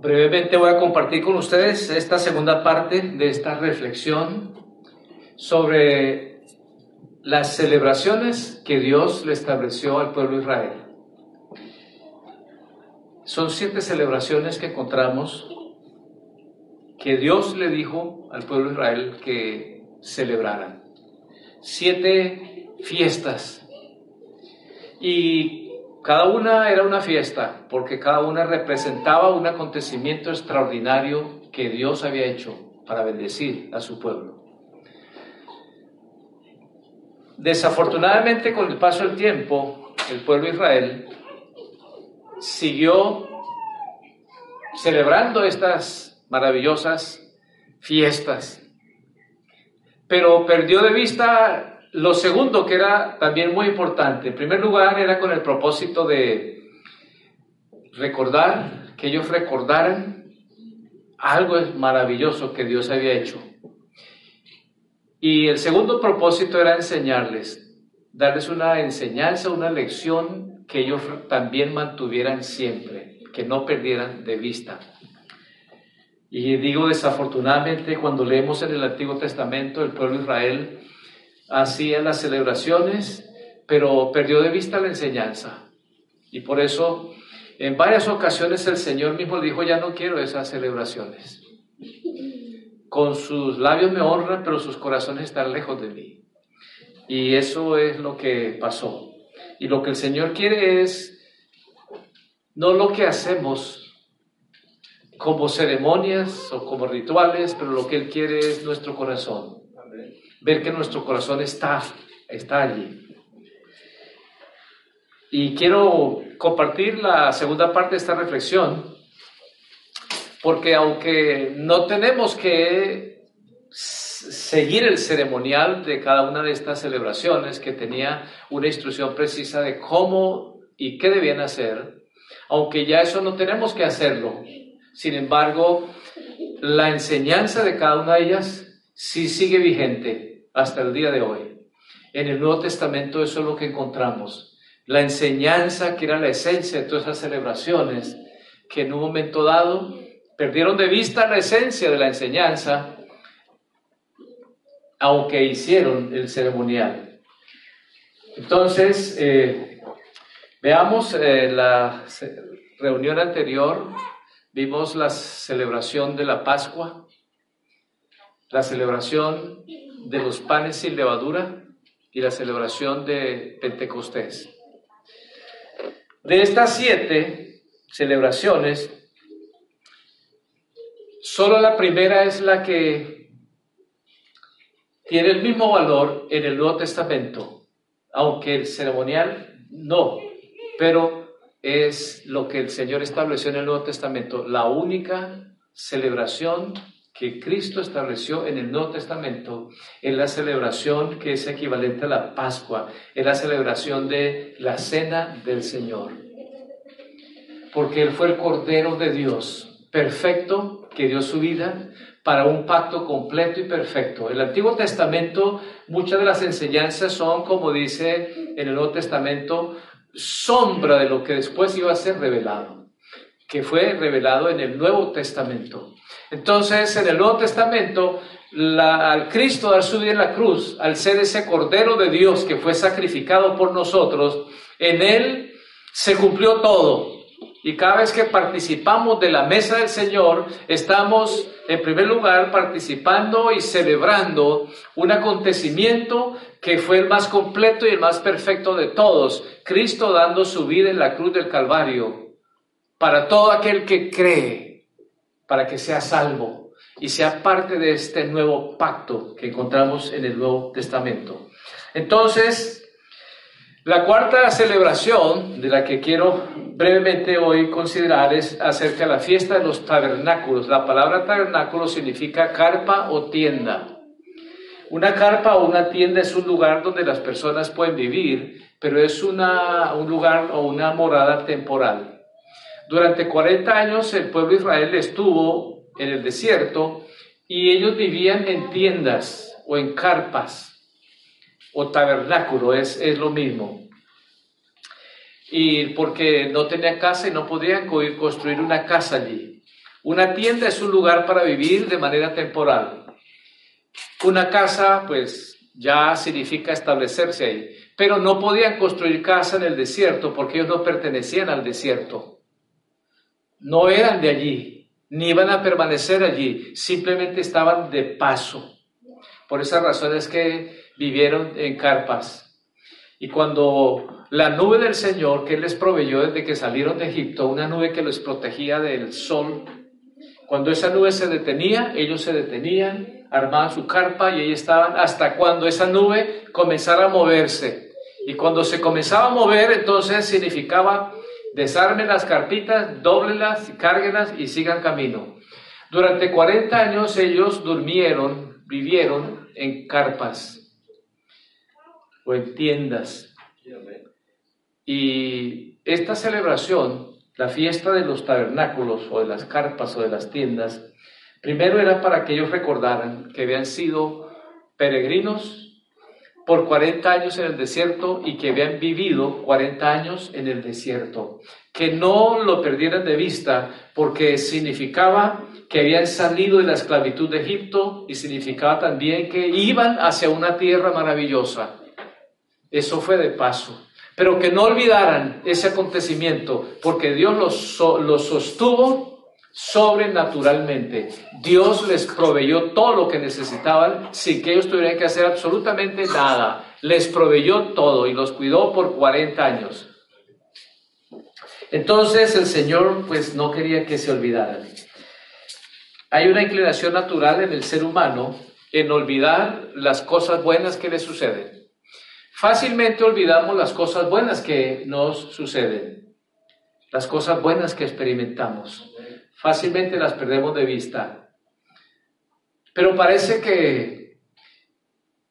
Brevemente voy a compartir con ustedes esta segunda parte de esta reflexión sobre las celebraciones que Dios le estableció al pueblo de Israel. Son siete celebraciones que encontramos que Dios le dijo al pueblo de Israel que celebraran. Siete fiestas. Y cada una era una fiesta, porque cada una representaba un acontecimiento extraordinario que Dios había hecho para bendecir a su pueblo. Desafortunadamente, con el paso del tiempo, el pueblo de Israel siguió celebrando estas maravillosas fiestas, pero perdió de vista lo segundo, que era también muy importante, en primer lugar, era con el propósito de recordar, que ellos recordaran algo maravilloso que Dios había hecho. Y el segundo propósito era enseñarles, darles una enseñanza, una lección que ellos también mantuvieran siempre, que no perdieran de vista. Y digo desafortunadamente, cuando leemos en el Antiguo Testamento, el pueblo de Israel hacía las celebraciones, pero perdió de vista la enseñanza. Y por eso en varias ocasiones el Señor mismo dijo, ya no quiero esas celebraciones. Con sus labios me honran, pero sus corazones están lejos de mí. Y eso es lo que pasó. Y lo que el Señor quiere es no lo que hacemos como ceremonias o como rituales, pero lo que Él quiere es nuestro corazón ver que nuestro corazón está, está allí. Y quiero compartir la segunda parte de esta reflexión, porque aunque no tenemos que seguir el ceremonial de cada una de estas celebraciones, que tenía una instrucción precisa de cómo y qué debían hacer, aunque ya eso no tenemos que hacerlo, sin embargo, la enseñanza de cada una de ellas sí sigue vigente hasta el día de hoy. En el Nuevo Testamento eso es lo que encontramos. La enseñanza que era la esencia de todas esas celebraciones, que en un momento dado perdieron de vista la esencia de la enseñanza, aunque hicieron el ceremonial. Entonces, eh, veamos eh, la reunión anterior, vimos la celebración de la Pascua, la celebración de los panes sin levadura y la celebración de Pentecostés. De estas siete celebraciones, solo la primera es la que tiene el mismo valor en el Nuevo Testamento, aunque el ceremonial no, pero es lo que el Señor estableció en el Nuevo Testamento, la única celebración que Cristo estableció en el Nuevo Testamento en la celebración que es equivalente a la Pascua, en la celebración de la Cena del Señor. Porque Él fue el Cordero de Dios, perfecto, que dio su vida para un pacto completo y perfecto. El Antiguo Testamento muchas de las enseñanzas son, como dice en el Nuevo Testamento, sombra de lo que después iba a ser revelado, que fue revelado en el Nuevo Testamento. Entonces, en el Nuevo Testamento, al Cristo dar su vida en la cruz, al ser ese Cordero de Dios que fue sacrificado por nosotros, en Él se cumplió todo. Y cada vez que participamos de la mesa del Señor, estamos en primer lugar participando y celebrando un acontecimiento que fue el más completo y el más perfecto de todos, Cristo dando su vida en la cruz del Calvario para todo aquel que cree para que sea salvo y sea parte de este nuevo pacto que encontramos en el Nuevo Testamento. Entonces, la cuarta celebración de la que quiero brevemente hoy considerar es acerca de la fiesta de los tabernáculos. La palabra tabernáculo significa carpa o tienda. Una carpa o una tienda es un lugar donde las personas pueden vivir, pero es una, un lugar o una morada temporal. Durante 40 años el pueblo de Israel estuvo en el desierto y ellos vivían en tiendas o en carpas o tabernáculo, es, es lo mismo. Y porque no tenían casa y no podían construir una casa allí. Una tienda es un lugar para vivir de manera temporal. Una casa, pues, ya significa establecerse ahí. Pero no podían construir casa en el desierto porque ellos no pertenecían al desierto. No eran de allí, ni iban a permanecer allí, simplemente estaban de paso. Por esa razón es que vivieron en carpas. Y cuando la nube del Señor que les proveyó desde que salieron de Egipto, una nube que los protegía del sol, cuando esa nube se detenía, ellos se detenían, armaban su carpa y ahí estaban hasta cuando esa nube comenzara a moverse. Y cuando se comenzaba a mover, entonces significaba desarmen las carpitas, doblelas, cárguelas y sigan camino. Durante 40 años ellos durmieron, vivieron en carpas o en tiendas. Y esta celebración la fiesta de los tabernáculos o de las carpas o de las tiendas, primero era para que ellos recordaran que habían sido peregrinos por 40 años en el desierto y que habían vivido 40 años en el desierto. Que no lo perdieran de vista porque significaba que habían salido de la esclavitud de Egipto y significaba también que iban hacia una tierra maravillosa. Eso fue de paso pero que no olvidaran ese acontecimiento, porque Dios los, los sostuvo sobrenaturalmente. Dios les proveyó todo lo que necesitaban sin que ellos tuvieran que hacer absolutamente nada. Les proveyó todo y los cuidó por 40 años. Entonces el Señor pues no quería que se olvidaran. Hay una inclinación natural en el ser humano en olvidar las cosas buenas que le suceden. Fácilmente olvidamos las cosas buenas que nos suceden, las cosas buenas que experimentamos. Fácilmente las perdemos de vista. Pero parece que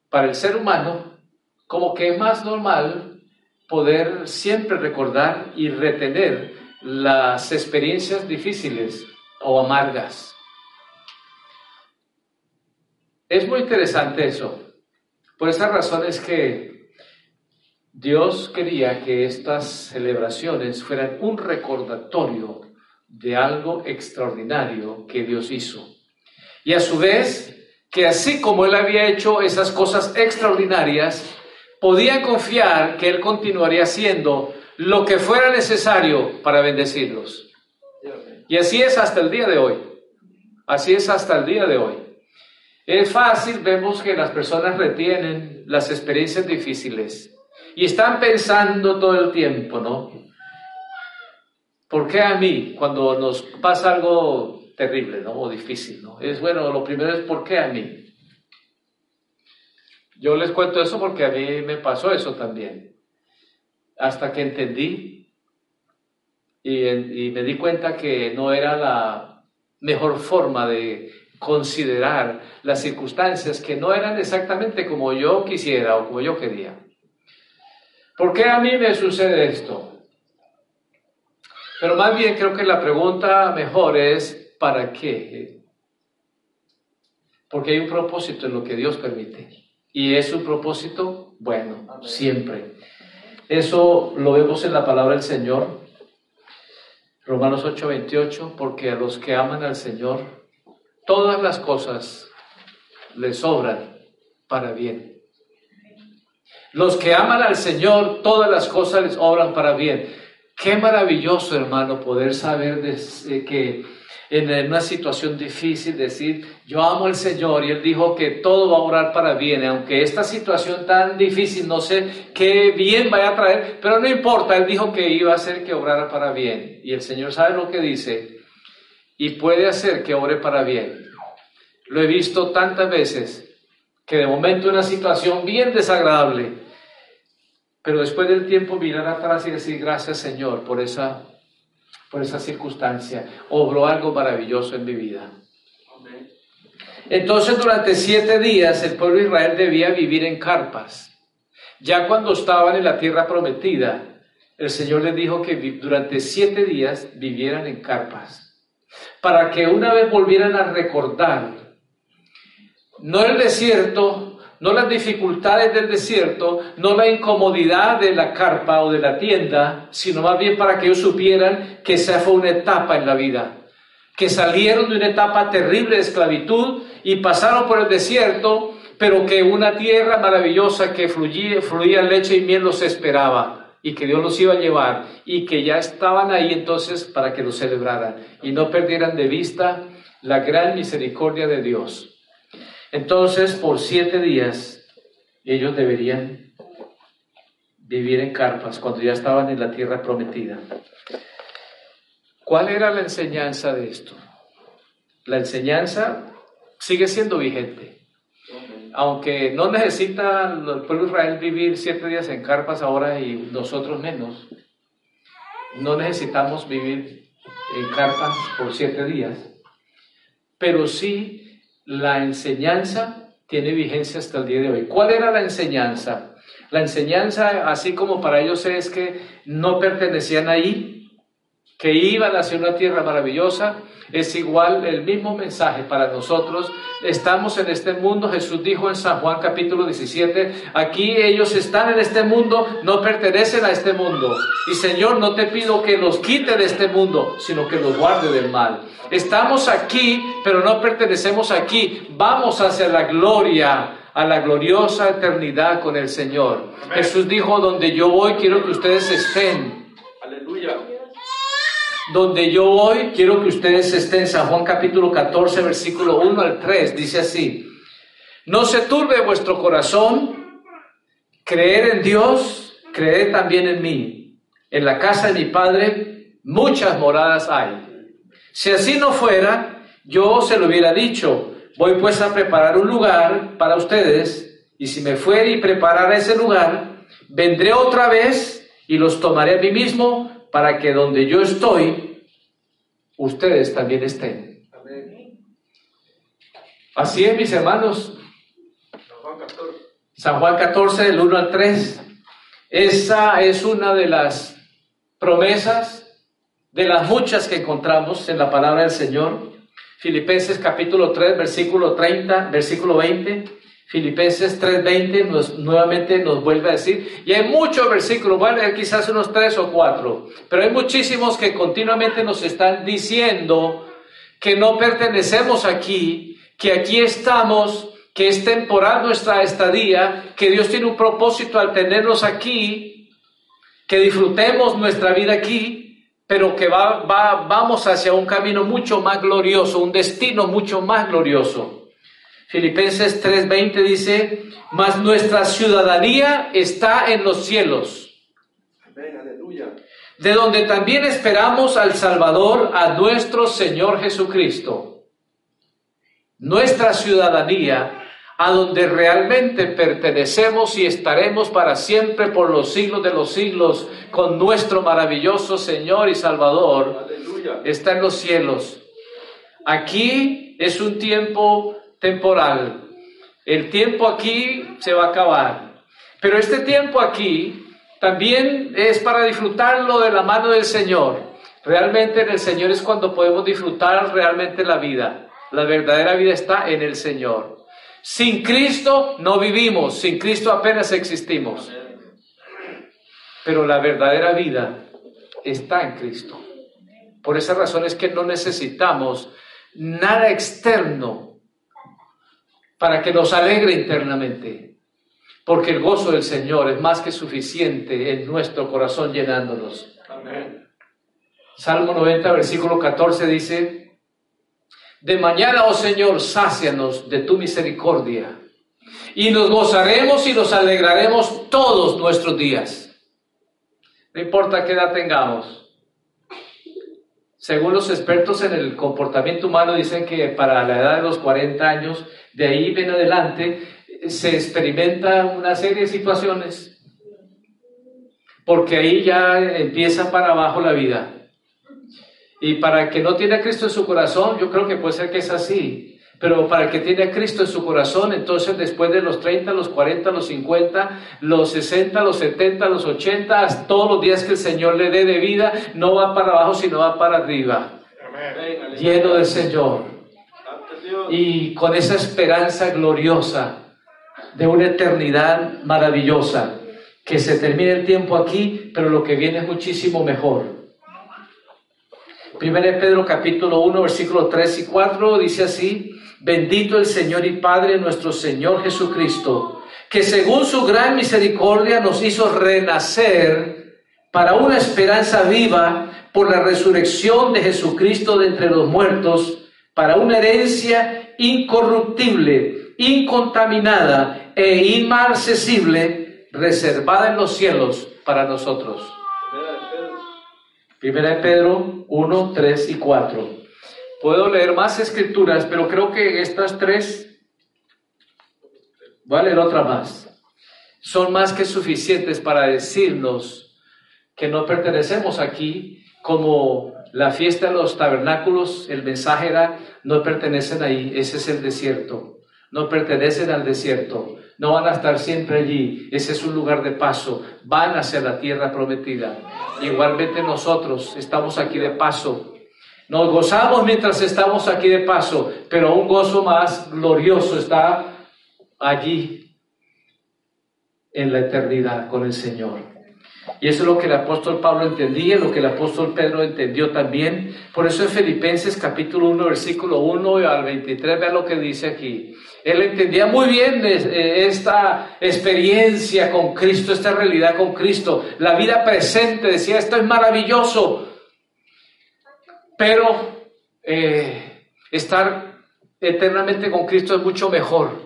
para el ser humano, como que es más normal poder siempre recordar y retener las experiencias difíciles o amargas. Es muy interesante eso. Por esa razón es que Dios quería que estas celebraciones fueran un recordatorio de algo extraordinario que Dios hizo. Y a su vez, que así como Él había hecho esas cosas extraordinarias, podía confiar que Él continuaría haciendo lo que fuera necesario para bendecirlos. Y así es hasta el día de hoy. Así es hasta el día de hoy. Es fácil, vemos que las personas retienen las experiencias difíciles y están pensando todo el tiempo, ¿no? ¿Por qué a mí cuando nos pasa algo terrible, ¿no? O difícil, ¿no? Es bueno, lo primero es ¿por qué a mí? Yo les cuento eso porque a mí me pasó eso también. Hasta que entendí y, y me di cuenta que no era la mejor forma de considerar las circunstancias que no eran exactamente como yo quisiera o como yo quería. ¿Por qué a mí me sucede esto? Pero más bien creo que la pregunta mejor es, ¿para qué? Porque hay un propósito en lo que Dios permite. Y es un propósito bueno, siempre. Eso lo vemos en la palabra del Señor. Romanos 8:28, porque a los que aman al Señor, todas las cosas les sobran para bien. Los que aman al Señor, todas las cosas les obran para bien. Qué maravilloso, hermano, poder saber que en una situación difícil decir, yo amo al Señor y Él dijo que todo va a orar para bien, aunque esta situación tan difícil no sé qué bien vaya a traer, pero no importa, Él dijo que iba a hacer que obrara para bien. Y el Señor sabe lo que dice y puede hacer que obre para bien. Lo he visto tantas veces que de momento una situación bien desagradable, pero después del tiempo mirar atrás y decir gracias Señor por esa, por esa circunstancia. Obró algo maravilloso en mi vida. Entonces durante siete días el pueblo de Israel debía vivir en carpas. Ya cuando estaban en la tierra prometida, el Señor les dijo que durante siete días vivieran en carpas. Para que una vez volvieran a recordar, no el desierto, no las dificultades del desierto, no la incomodidad de la carpa o de la tienda, sino más bien para que ellos supieran que esa fue una etapa en la vida. que salieron de una etapa terrible de esclavitud y pasaron por el desierto, pero que una tierra maravillosa que fluía, leche y miel los esperaba y que Dios los iba a llevar y que ya estaban ahí entonces para que lo celebraran y no perdieran de vista la gran misericordia de Dios. Entonces, por siete días, ellos deberían vivir en carpas cuando ya estaban en la tierra prometida. ¿Cuál era la enseñanza de esto? La enseñanza sigue siendo vigente. Aunque no necesita el pueblo de Israel vivir siete días en carpas ahora y nosotros menos, no necesitamos vivir en carpas por siete días, pero sí la enseñanza tiene vigencia hasta el día de hoy. ¿Cuál era la enseñanza? La enseñanza, así como para ellos es que no pertenecían ahí, que iban hacia una tierra maravillosa, es igual el mismo mensaje para nosotros. Estamos en este mundo, Jesús dijo en San Juan capítulo 17, aquí ellos están en este mundo, no pertenecen a este mundo. Y Señor, no te pido que los quite de este mundo, sino que los guarde del mal. Estamos aquí, pero no pertenecemos aquí. Vamos hacia la gloria, a la gloriosa eternidad con el Señor. Jesús dijo, donde yo voy, quiero que ustedes estén. Donde yo voy, quiero que ustedes estén San Juan capítulo 14, versículo 1 al 3, dice así, no se turbe vuestro corazón, creer en Dios, creed también en mí. En la casa de mi Padre muchas moradas hay. Si así no fuera, yo se lo hubiera dicho, voy pues a preparar un lugar para ustedes, y si me fuere y preparar ese lugar, vendré otra vez y los tomaré a mí mismo para que donde yo estoy, ustedes también estén. Así es, mis hermanos. San Juan 14, del 1 al 3. Esa es una de las promesas, de las muchas que encontramos en la palabra del Señor. Filipenses capítulo 3, versículo 30, versículo 20. Filipenses 3:20 nos, nuevamente nos vuelve a decir, y hay muchos versículos, leer quizás unos tres o cuatro, pero hay muchísimos que continuamente nos están diciendo que no pertenecemos aquí, que aquí estamos, que es temporal nuestra estadía, que Dios tiene un propósito al tenernos aquí, que disfrutemos nuestra vida aquí, pero que va, va, vamos hacia un camino mucho más glorioso, un destino mucho más glorioso. Filipenses 3:20 dice, mas nuestra ciudadanía está en los cielos. De donde también esperamos al Salvador, a nuestro Señor Jesucristo. Nuestra ciudadanía, a donde realmente pertenecemos y estaremos para siempre por los siglos de los siglos con nuestro maravilloso Señor y Salvador, está en los cielos. Aquí es un tiempo temporal. El tiempo aquí se va a acabar. Pero este tiempo aquí también es para disfrutarlo de la mano del Señor. Realmente en el Señor es cuando podemos disfrutar realmente la vida. La verdadera vida está en el Señor. Sin Cristo no vivimos, sin Cristo apenas existimos. Pero la verdadera vida está en Cristo. Por esa razón es que no necesitamos nada externo para que nos alegre internamente, porque el gozo del Señor es más que suficiente en nuestro corazón llenándonos. Salmo 90, versículo 14 dice, de mañana, oh Señor, sácianos de tu misericordia, y nos gozaremos y nos alegraremos todos nuestros días. No importa qué edad tengamos, según los expertos en el comportamiento humano, dicen que para la edad de los 40 años, de ahí en adelante, se experimenta una serie de situaciones, porque ahí ya empieza para abajo la vida. Y para el que no tiene a Cristo en su corazón, yo creo que puede ser que es así. Pero para el que tiene a Cristo en su corazón, entonces después de los 30, los 40, los 50, los 60, los 70, los 80, todos los días que el Señor le dé de vida, no va para abajo, sino va para arriba. Lleno del Señor. Y con esa esperanza gloriosa de una eternidad maravillosa. Que se termine el tiempo aquí, pero lo que viene es muchísimo mejor. Primero Pedro capítulo 1, versículo 3 y 4 dice así, bendito el Señor y Padre nuestro Señor Jesucristo, que según su gran misericordia nos hizo renacer para una esperanza viva por la resurrección de Jesucristo de entre los muertos, para una herencia incorruptible, incontaminada e inmarcesible, reservada en los cielos para nosotros. Primera de Pedro 1, 3 y 4. Puedo leer más escrituras, pero creo que estas tres, voy a leer otra más, son más que suficientes para decirnos que no pertenecemos aquí como la fiesta de los tabernáculos, el mensaje era, no pertenecen ahí, ese es el desierto, no pertenecen al desierto, no van a estar siempre allí, ese es un lugar de paso, van hacia la tierra prometida. Igualmente nosotros estamos aquí de paso. Nos gozamos mientras estamos aquí de paso, pero un gozo más glorioso está allí en la eternidad con el Señor. Y eso es lo que el apóstol Pablo entendía, lo que el apóstol Pedro entendió también. Por eso en Filipenses capítulo 1, versículo 1 al 23, vean lo que dice aquí. Él entendía muy bien eh, esta experiencia con Cristo, esta realidad con Cristo, la vida presente, decía, esto es maravilloso, pero eh, estar eternamente con Cristo es mucho mejor.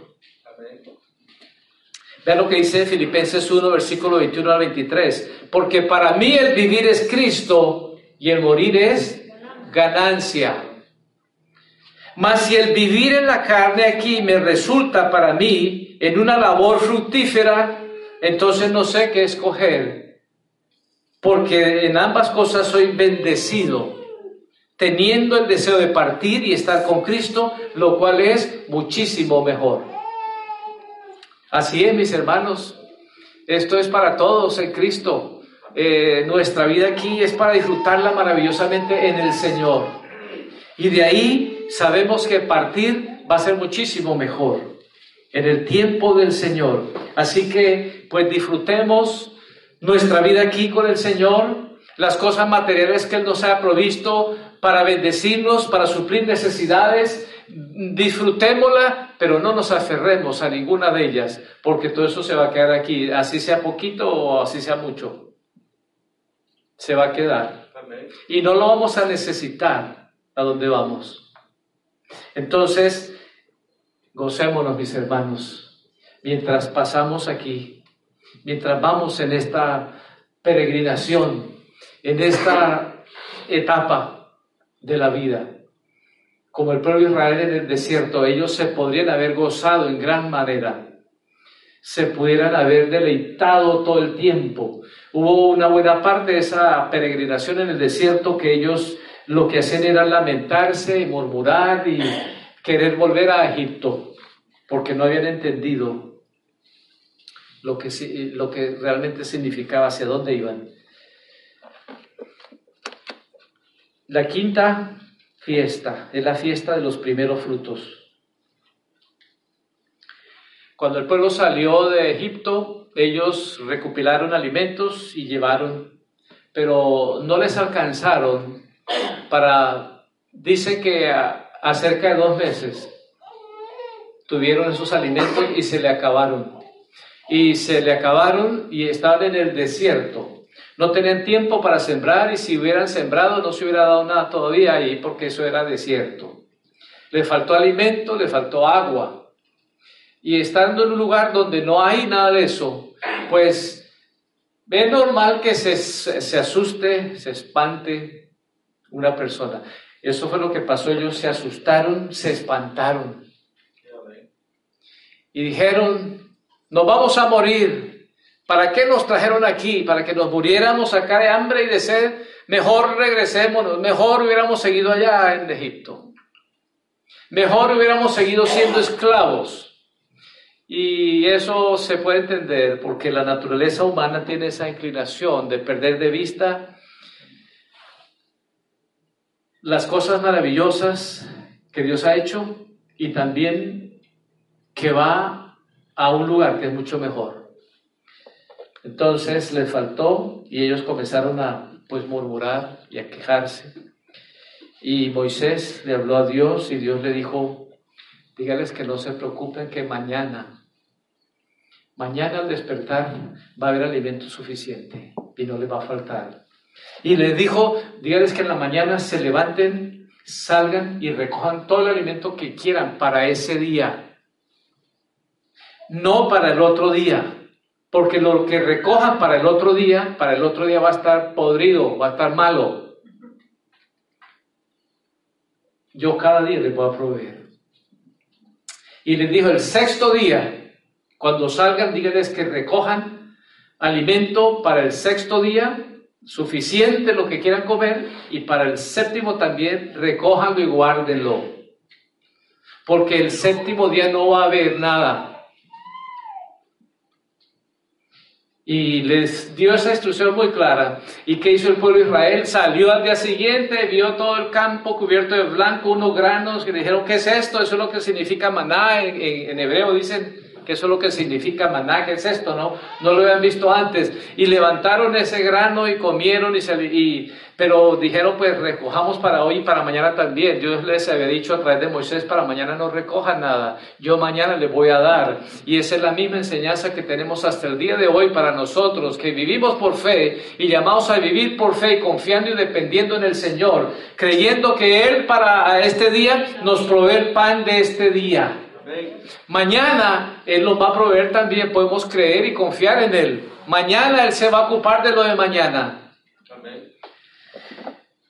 Vean lo que dice Filipenses 1, versículo 21 al 23. Porque para mí el vivir es Cristo y el morir es ganancia. Mas si el vivir en la carne aquí me resulta para mí en una labor fructífera, entonces no sé qué escoger. Porque en ambas cosas soy bendecido, teniendo el deseo de partir y estar con Cristo, lo cual es muchísimo mejor. Así es, mis hermanos. Esto es para todos en Cristo. Eh, nuestra vida aquí es para disfrutarla maravillosamente en el Señor. Y de ahí sabemos que partir va a ser muchísimo mejor en el tiempo del Señor. Así que pues disfrutemos nuestra vida aquí con el Señor, las cosas materiales que Él nos ha provisto para bendecirnos, para suplir necesidades, disfrutémosla, pero no nos aferremos a ninguna de ellas, porque todo eso se va a quedar aquí, así sea poquito o así sea mucho. Se va a quedar. Y no lo vamos a necesitar a vamos. Entonces, gocémonos, mis hermanos, mientras pasamos aquí, mientras vamos en esta peregrinación, en esta etapa de la vida como el pueblo Israel en el desierto, ellos se podrían haber gozado en gran manera, se pudieran haber deleitado todo el tiempo. Hubo una buena parte de esa peregrinación en el desierto que ellos lo que hacían era lamentarse y murmurar y querer volver a Egipto, porque no habían entendido lo que, lo que realmente significaba, hacia dónde iban. La quinta fiesta, es la fiesta de los primeros frutos. Cuando el pueblo salió de Egipto, ellos recopilaron alimentos y llevaron, pero no les alcanzaron para, dice que a, cerca de dos meses tuvieron esos alimentos y se le acabaron. Y se le acabaron y estaban en el desierto. No tenían tiempo para sembrar y si hubieran sembrado no se hubiera dado nada todavía ahí porque eso era desierto. Le faltó alimento, le faltó agua. Y estando en un lugar donde no hay nada de eso, pues es normal que se, se asuste, se espante una persona. Eso fue lo que pasó, ellos se asustaron, se espantaron. Y dijeron, nos vamos a morir, ¿Para qué nos trajeron aquí? ¿Para que nos muriéramos acá de hambre y de sed? Mejor regresémonos, mejor hubiéramos seguido allá en Egipto. Mejor hubiéramos seguido siendo esclavos. Y eso se puede entender porque la naturaleza humana tiene esa inclinación de perder de vista las cosas maravillosas que Dios ha hecho y también que va a un lugar que es mucho mejor. Entonces les faltó y ellos comenzaron a pues murmurar y a quejarse. Y Moisés le habló a Dios y Dios le dijo, dígales que no se preocupen, que mañana, mañana al despertar va a haber alimento suficiente y no le va a faltar. Y les dijo, dígales que en la mañana se levanten, salgan y recojan todo el alimento que quieran para ese día, no para el otro día. Porque lo que recojan para el otro día, para el otro día va a estar podrido, va a estar malo yo cada día les voy a proveer. Y les dijo, el sexto día, cuando salgan, díganles que recojan alimento para el sexto día, suficiente lo que quieran comer, y para el séptimo también recójanlo y guárdenlo. Porque el séptimo día no va a haber nada. y les dio esa instrucción muy clara. ¿Y qué hizo el pueblo de Israel? Salió al día siguiente, vio todo el campo cubierto de blanco, unos granos, y dijeron, ¿qué es esto? Eso es lo que significa maná. En, hebreo dicen que eso es lo que significa maná, ¿qué es esto? No, no lo habían visto antes. Y levantaron ese grano y comieron y, se, y pero dijeron, pues recojamos para hoy y para mañana también. Dios les había dicho a través de Moisés, para mañana no recojan nada, yo mañana les voy a dar. Y esa es la misma enseñanza que tenemos hasta el día de hoy para nosotros, que vivimos por fe y llamados a vivir por fe, confiando y dependiendo en el Señor, creyendo que Él para este día nos provee el pan de este día. Mañana Él nos va a proveer también, podemos creer y confiar en Él. Mañana Él se va a ocupar de lo de mañana.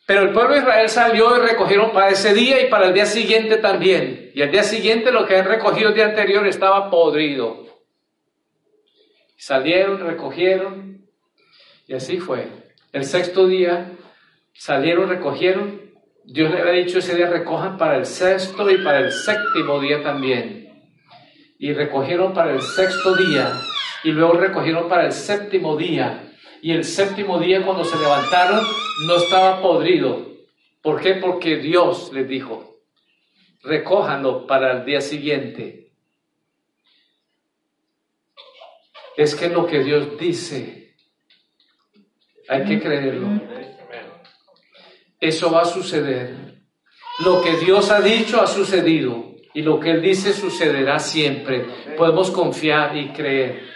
Pero el pueblo de Israel salió y recogieron para ese día y para el día siguiente también. Y al día siguiente lo que han recogido el día anterior estaba podrido. Salieron, recogieron y así fue. El sexto día salieron, recogieron. Dios le había dicho ese día recojan para el sexto y para el séptimo día también. Y recogieron para el sexto día y luego recogieron para el séptimo día y el séptimo día cuando se levantaron no estaba podrido. ¿Por qué? Porque Dios les dijo, recójanlo para el día siguiente. Es que lo que Dios dice, hay que creerlo. Eso va a suceder. Lo que Dios ha dicho ha sucedido y lo que Él dice sucederá siempre. Podemos confiar y creer.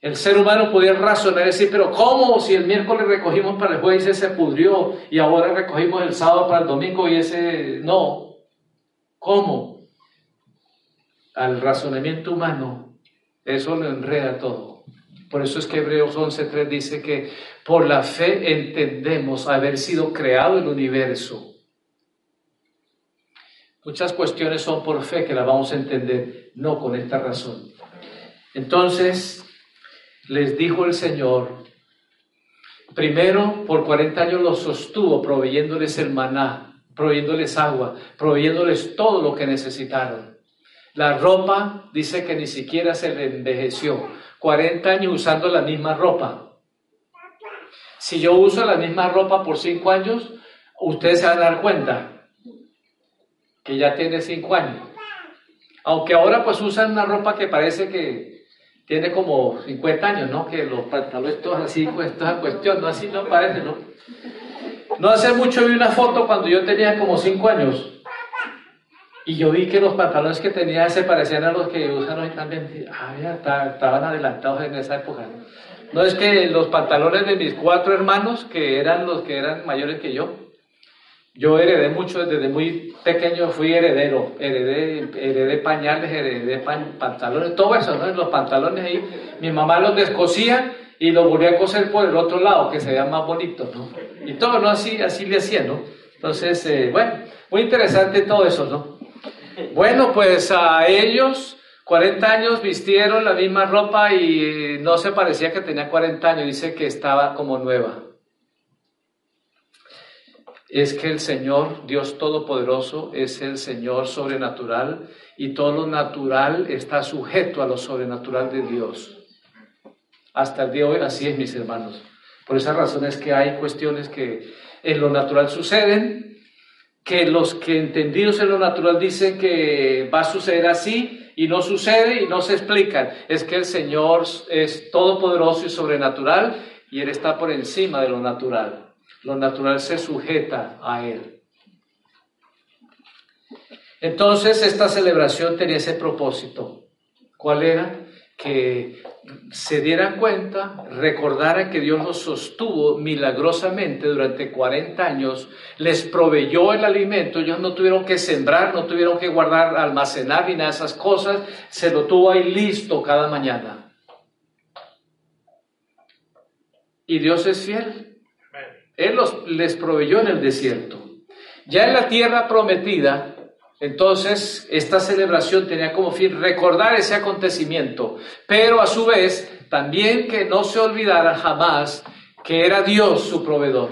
El ser humano podía razonar y decir, pero ¿cómo si el miércoles recogimos para el jueves y se pudrió y ahora recogimos el sábado para el domingo y ese no? ¿Cómo? Al razonamiento humano, eso lo enreda todo. Por eso es que Hebreos 11.3 dice que por la fe entendemos haber sido creado el universo. Muchas cuestiones son por fe que las vamos a entender, no con esta razón. Entonces, les dijo el Señor, primero por 40 años los sostuvo proveyéndoles el maná, proveyéndoles agua, proveyéndoles todo lo que necesitaron. La ropa dice que ni siquiera se le envejeció. 40 años usando la misma ropa. Si yo uso la misma ropa por 5 años, ustedes se van a dar cuenta que ya tiene 5 años. Aunque ahora pues usan una ropa que parece que tiene como 50 años, ¿no? Que los pantalones todos así, pues toda cuestión, ¿no? Así no parece, ¿no? No hace mucho vi una foto cuando yo tenía como 5 años y yo vi que los pantalones que tenía se parecían a los que usan hoy también. Ah, ya, estaban adelantados en esa época. No es que los pantalones de mis cuatro hermanos, que eran los que eran mayores que yo, yo heredé mucho desde muy pequeño, fui heredero, heredé, heredé pañales, heredé pantalones, todo eso, ¿no? Los pantalones ahí, mi mamá los descosía y los volvía a coser por el otro lado, que se veía más bonito, ¿no? Y todo, ¿no? Así, así le hacía, ¿no? Entonces, eh, bueno, muy interesante todo eso, ¿no? Bueno, pues a ellos, 40 años, vistieron la misma ropa y no se parecía que tenía 40 años, dice que estaba como nueva es que el Señor, Dios Todopoderoso, es el Señor sobrenatural y todo lo natural está sujeto a lo sobrenatural de Dios. Hasta el día de hoy así es, mis hermanos. Por esa razón es que hay cuestiones que en lo natural suceden, que los que entendidos en lo natural dicen que va a suceder así y no sucede y no se explican. Es que el Señor es todopoderoso y sobrenatural y Él está por encima de lo natural. Lo natural se sujeta a Él. Entonces esta celebración tenía ese propósito. ¿Cuál era? Que se dieran cuenta, recordaran que Dios los sostuvo milagrosamente durante 40 años, les proveyó el alimento, ellos no tuvieron que sembrar, no tuvieron que guardar, almacenar ni nada de esas cosas, se lo tuvo ahí listo cada mañana. Y Dios es fiel. Él los, les proveyó en el desierto. Ya en la tierra prometida, entonces, esta celebración tenía como fin recordar ese acontecimiento, pero a su vez también que no se olvidara jamás que era Dios su proveedor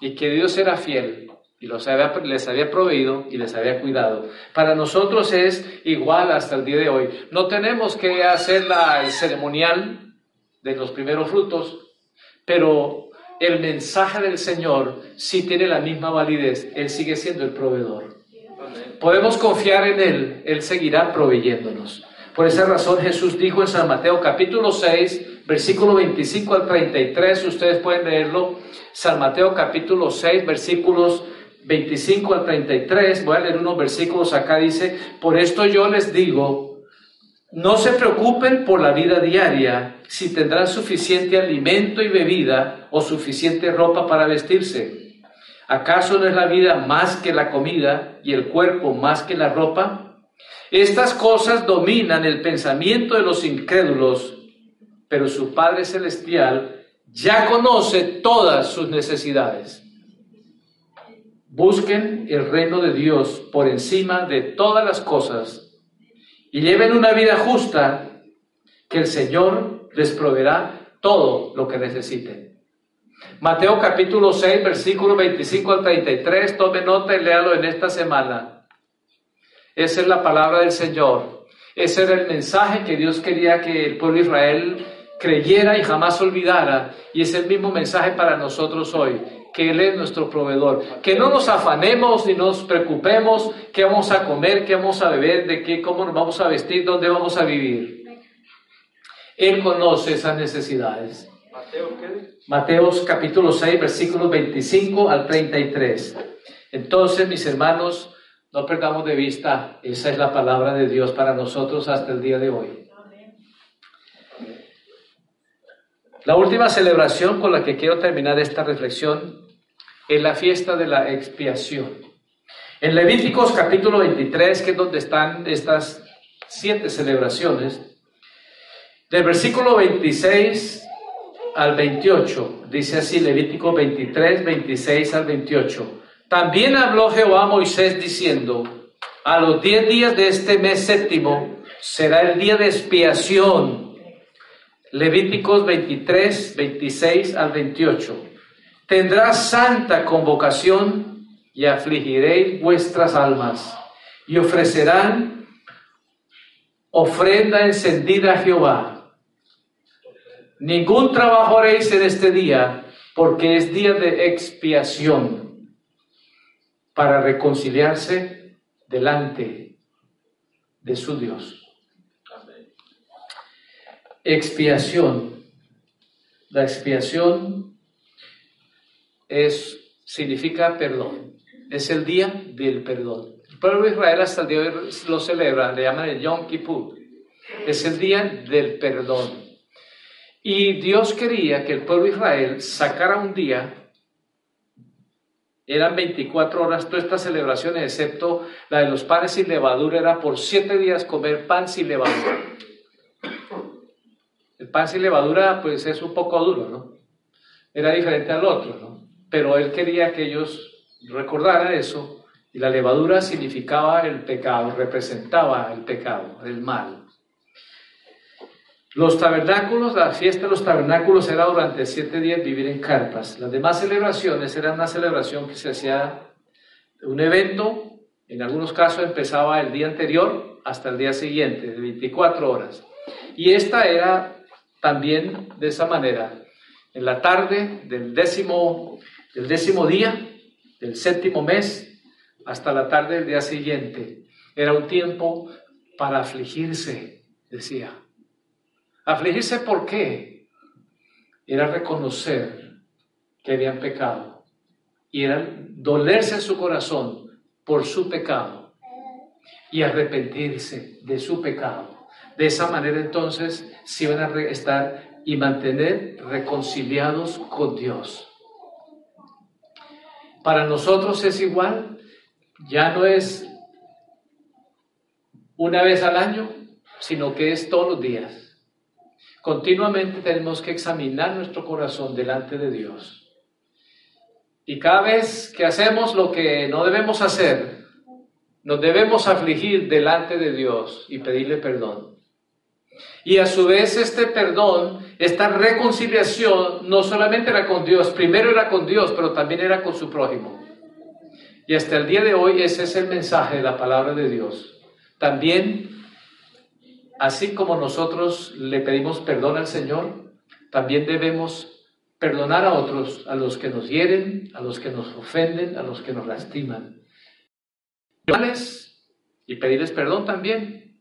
y que Dios era fiel y les había proveído y les había cuidado. Para nosotros es igual hasta el día de hoy. No tenemos que hacer el ceremonial de los primeros frutos, pero el mensaje del Señor sí tiene la misma validez. Él sigue siendo el proveedor. Podemos confiar en Él, Él seguirá proveyéndonos. Por esa razón Jesús dijo en San Mateo capítulo 6, versículo 25 al 33, ustedes pueden leerlo, San Mateo capítulo 6, versículos 25 al 33, voy a leer unos versículos acá, dice, por esto yo les digo, no se preocupen por la vida diaria, si tendrán suficiente alimento y bebida o suficiente ropa para vestirse. ¿Acaso no es la vida más que la comida y el cuerpo más que la ropa? Estas cosas dominan el pensamiento de los incrédulos, pero su Padre Celestial ya conoce todas sus necesidades. Busquen el reino de Dios por encima de todas las cosas y lleven una vida justa que el Señor les proveerá todo lo que necesiten. Mateo capítulo 6, versículo 25 al 33, tome nota y léalo en esta semana. Esa es la palabra del Señor. Ese era el mensaje que Dios quería que el pueblo de Israel creyera y jamás olvidara. Y es el mismo mensaje para nosotros hoy, que Él es nuestro proveedor. Que no nos afanemos ni nos preocupemos qué vamos a comer, qué vamos a beber, de qué, cómo nos vamos a vestir, dónde vamos a vivir. Él conoce esas necesidades. Mateo, capítulo 6, versículos 25 al 33. Entonces, mis hermanos, no perdamos de vista, esa es la palabra de Dios para nosotros hasta el día de hoy. La última celebración con la que quiero terminar esta reflexión es la fiesta de la expiación. En Levíticos capítulo 23, que es donde están estas siete celebraciones, del versículo 26 al 28. Dice así Levítico 23, 26 al 28. También habló Jehová a Moisés diciendo, a los diez días de este mes séptimo será el día de expiación. Levíticos 23, 26 al 28. Tendrá santa convocación y afligiréis vuestras almas y ofrecerán ofrenda encendida a Jehová Ningún trabajo haréis en este día, porque es día de expiación para reconciliarse delante de su Dios. Expiación. La expiación es, significa perdón. Es el día del perdón. El pueblo de Israel hasta el día de hoy lo celebra, le llaman el Yom Kippur. Es el día del perdón. Y Dios quería que el pueblo de Israel sacara un día, eran 24 horas todas estas celebraciones, excepto la de los panes sin levadura, era por siete días comer pan sin levadura. El pan sin levadura, pues es un poco duro, ¿no? Era diferente al otro, ¿no? Pero él quería que ellos recordaran eso, y la levadura significaba el pecado, representaba el pecado, el mal. Los tabernáculos, la fiesta de los tabernáculos era durante siete días vivir en carpas. Las demás celebraciones eran una celebración que se hacía un evento, en algunos casos empezaba el día anterior hasta el día siguiente, de 24 horas. Y esta era también de esa manera. En la tarde del décimo, del décimo día, del séptimo mes, hasta la tarde del día siguiente. Era un tiempo para afligirse, decía Afligirse por qué? Era reconocer que habían pecado y era dolerse en su corazón por su pecado y arrepentirse de su pecado. De esa manera entonces se van a estar y mantener reconciliados con Dios. Para nosotros es igual, ya no es una vez al año, sino que es todos los días. Continuamente tenemos que examinar nuestro corazón delante de Dios. Y cada vez que hacemos lo que no debemos hacer, nos debemos afligir delante de Dios y pedirle perdón. Y a su vez este perdón, esta reconciliación, no solamente era con Dios, primero era con Dios, pero también era con su prójimo. Y hasta el día de hoy ese es el mensaje de la palabra de Dios. También, así como nosotros le pedimos perdón al Señor, también debemos perdonar a otros, a los que nos hieren, a los que nos ofenden, a los que nos lastiman. Y pedirles perdón también.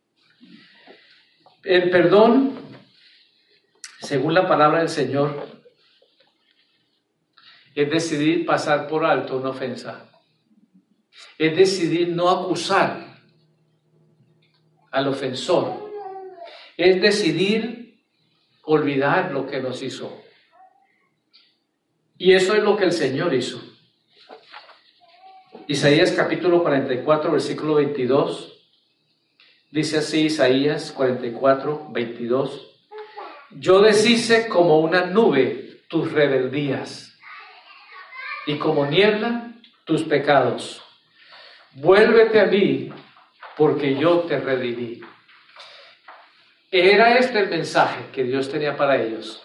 El perdón, según la palabra del Señor, es decidir pasar por alto una ofensa. Es decidir no acusar al ofensor. Es decidir olvidar lo que nos hizo. Y eso es lo que el Señor hizo. Isaías capítulo 44, versículo 22. Dice así Isaías 44, 22. Yo deshice como una nube tus rebeldías y como niebla tus pecados. Vuélvete a mí porque yo te redimí. Era este el mensaje que Dios tenía para ellos.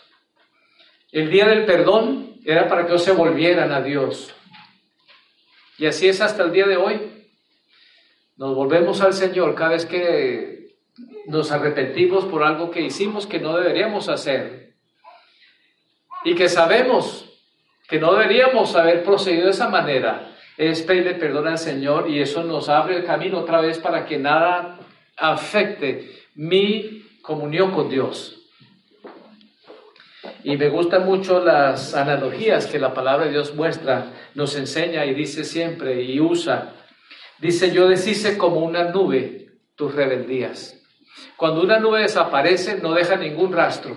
El día del perdón era para que ellos se volvieran a Dios. Y así es hasta el día de hoy. Nos volvemos al Señor cada vez que nos arrepentimos por algo que hicimos que no deberíamos hacer. Y que sabemos que no deberíamos haber procedido de esa manera es pedirle perdón al Señor y eso nos abre el camino otra vez para que nada afecte mi comunión con Dios. Y me gustan mucho las analogías que la palabra de Dios muestra, nos enseña y dice siempre y usa. Dice, yo deshice como una nube tus rebeldías. Cuando una nube desaparece, no deja ningún rastro.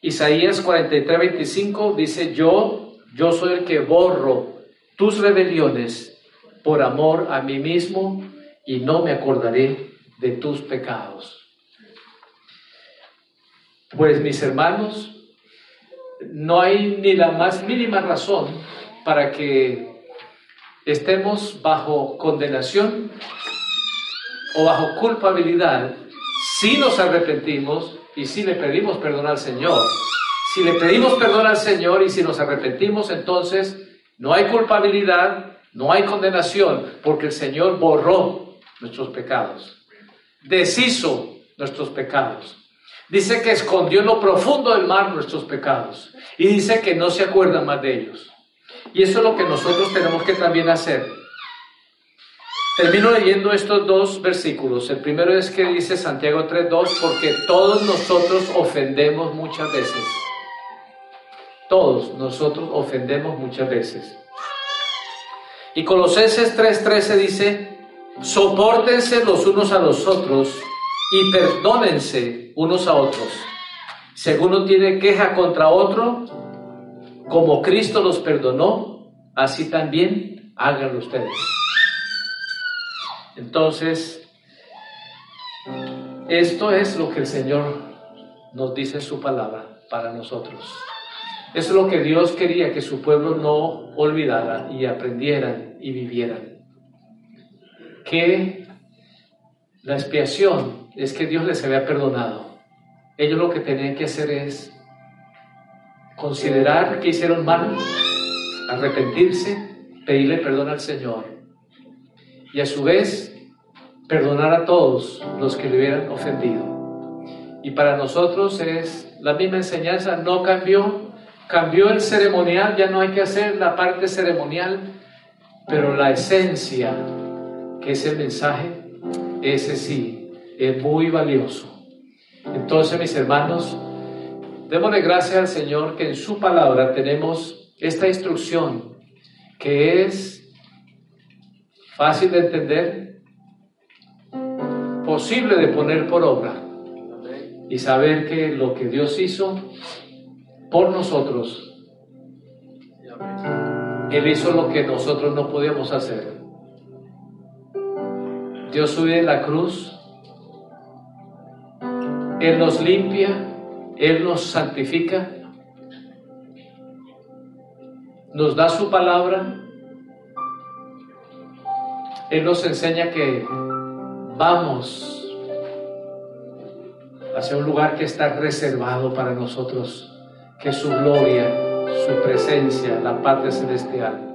Isaías 43, 25 dice, yo yo soy el que borro tus rebeliones por amor a mí mismo y no me acordaré de tus pecados. Pues mis hermanos, no hay ni la más mínima razón para que estemos bajo condenación o bajo culpabilidad si nos arrepentimos y si le pedimos perdón al Señor si le pedimos perdón al Señor y si nos arrepentimos, entonces no hay culpabilidad, no hay condenación, porque el Señor borró nuestros pecados, deshizo nuestros pecados. Dice que escondió en lo profundo del mar nuestros pecados y dice que no se acuerda más de ellos. Y eso es lo que nosotros tenemos que también hacer. Termino leyendo estos dos versículos. El primero es que dice Santiago 3.2, porque todos nosotros ofendemos muchas veces. Todos nosotros ofendemos muchas veces. Y Colosenses 3:13 dice, soportense los unos a los otros y perdónense unos a otros. Si alguno tiene queja contra otro, como Cristo los perdonó, así también háganlo ustedes. Entonces, esto es lo que el Señor nos dice en su palabra para nosotros. Es lo que Dios quería que su pueblo no olvidara y aprendieran y vivieran. Que la expiación es que Dios les había perdonado. Ellos lo que tenían que hacer es considerar que hicieron mal, arrepentirse, pedirle perdón al Señor y a su vez perdonar a todos los que le hubieran ofendido. Y para nosotros es la misma enseñanza, no cambió, Cambió el ceremonial, ya no hay que hacer la parte ceremonial, pero la esencia, que es el mensaje, ese sí, es muy valioso. Entonces, mis hermanos, démosle gracias al Señor que en su palabra tenemos esta instrucción, que es fácil de entender, posible de poner por obra y saber que lo que Dios hizo por nosotros, Él hizo lo que nosotros no podíamos hacer. Dios sube la cruz, Él nos limpia, Él nos santifica, nos da su palabra, Él nos enseña que vamos hacia un lugar que está reservado para nosotros, que es su gloria, su presencia, la patria celestial.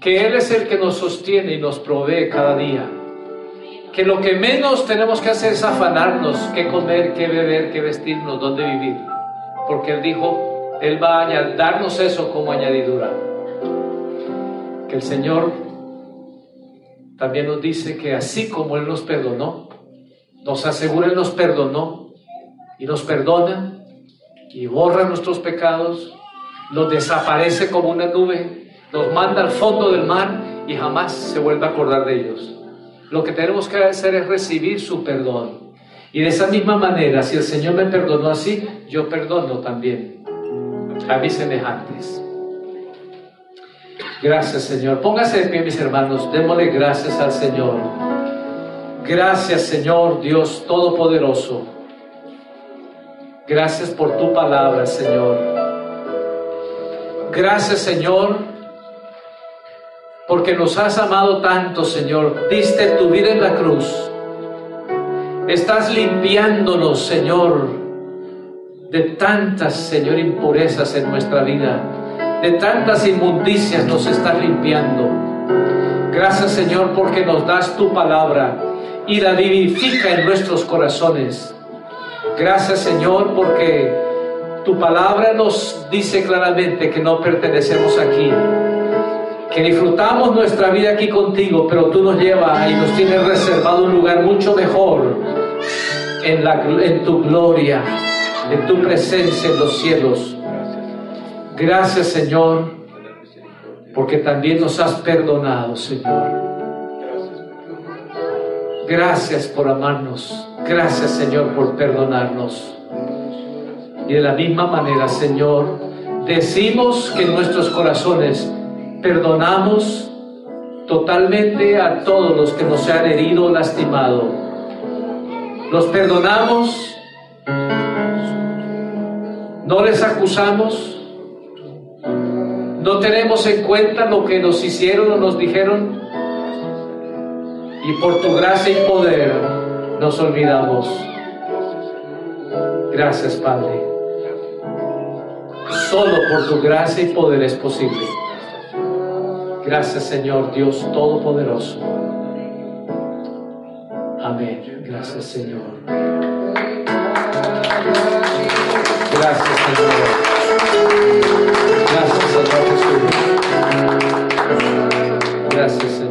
Que Él es el que nos sostiene y nos provee cada día. Que lo que menos tenemos que hacer es afanarnos, qué comer, qué beber, qué vestirnos, dónde vivir. Porque Él dijo, Él va a darnos eso como añadidura. Que el Señor también nos dice que así como Él nos perdonó, nos asegura, Él nos perdonó y nos perdona y borra nuestros pecados, los desaparece como una nube, nos manda al fondo del mar y jamás se vuelve a acordar de ellos. Lo que tenemos que hacer es recibir su perdón. Y de esa misma manera, si el Señor me perdonó así, yo perdono también a mis semejantes. Gracias, Señor. Póngase de pie, mis hermanos. Démosle gracias al Señor. Gracias, Señor Dios Todopoderoso. Gracias por tu palabra, Señor. Gracias, Señor, porque nos has amado tanto, Señor. Diste tu vida en la cruz. Estás limpiándonos, Señor, de tantas, Señor, impurezas en nuestra vida de tantas inmundicias nos estás limpiando. Gracias Señor porque nos das tu palabra y la vivifica en nuestros corazones. Gracias Señor porque tu palabra nos dice claramente que no pertenecemos aquí, que disfrutamos nuestra vida aquí contigo, pero tú nos llevas y nos tienes reservado un lugar mucho mejor en, tu gloria, en tu presencia en los cielos. Gracias Señor, porque también nos has perdonado, Señor. Gracias por amarnos. Gracias Señor por perdonarnos. Y de la misma manera, Señor, decimos que en nuestros corazones perdonamos totalmente a todos los que nos han herido o lastimado. Los perdonamos, no les acusamos, no tenemos en cuenta lo que nos hicieron o nos dijeron. Y por tu gracia y poder nos olvidamos. Gracias, Padre. Solo por tu gracia y poder es posible. Gracias, Señor Dios Todopoderoso. Amén. Gracias, Señor. Gracias, Señor. Gracias, Señor Jesús. Gracias, Señor.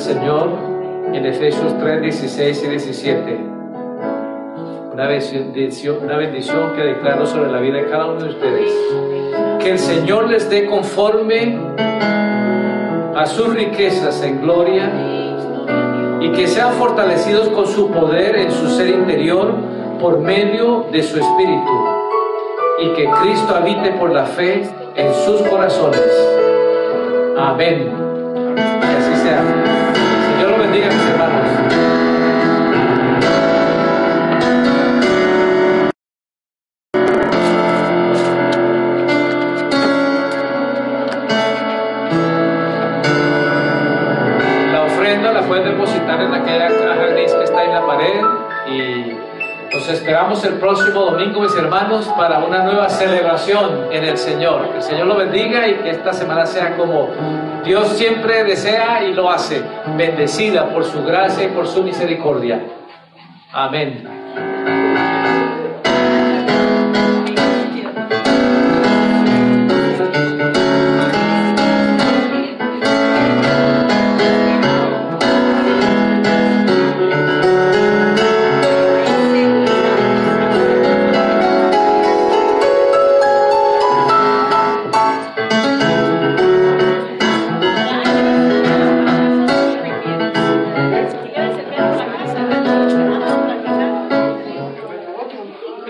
Señor en Efesios 3, 16 y 17. Una bendición, una bendición que declaro sobre la vida de cada uno de ustedes. Que el Señor les dé conforme a sus riquezas en gloria y que sean fortalecidos con su poder en su ser interior por medio de su espíritu y que Cristo habite por la fe en sus corazones. Amén. Que así sea. Bendiga, próximo domingo, mis hermanos, para una nueva celebración en el Señor. Que el Señor lo bendiga y que esta semana sea como Dios siempre desea y lo hace, bendecida por su gracia y por su misericordia. Amén.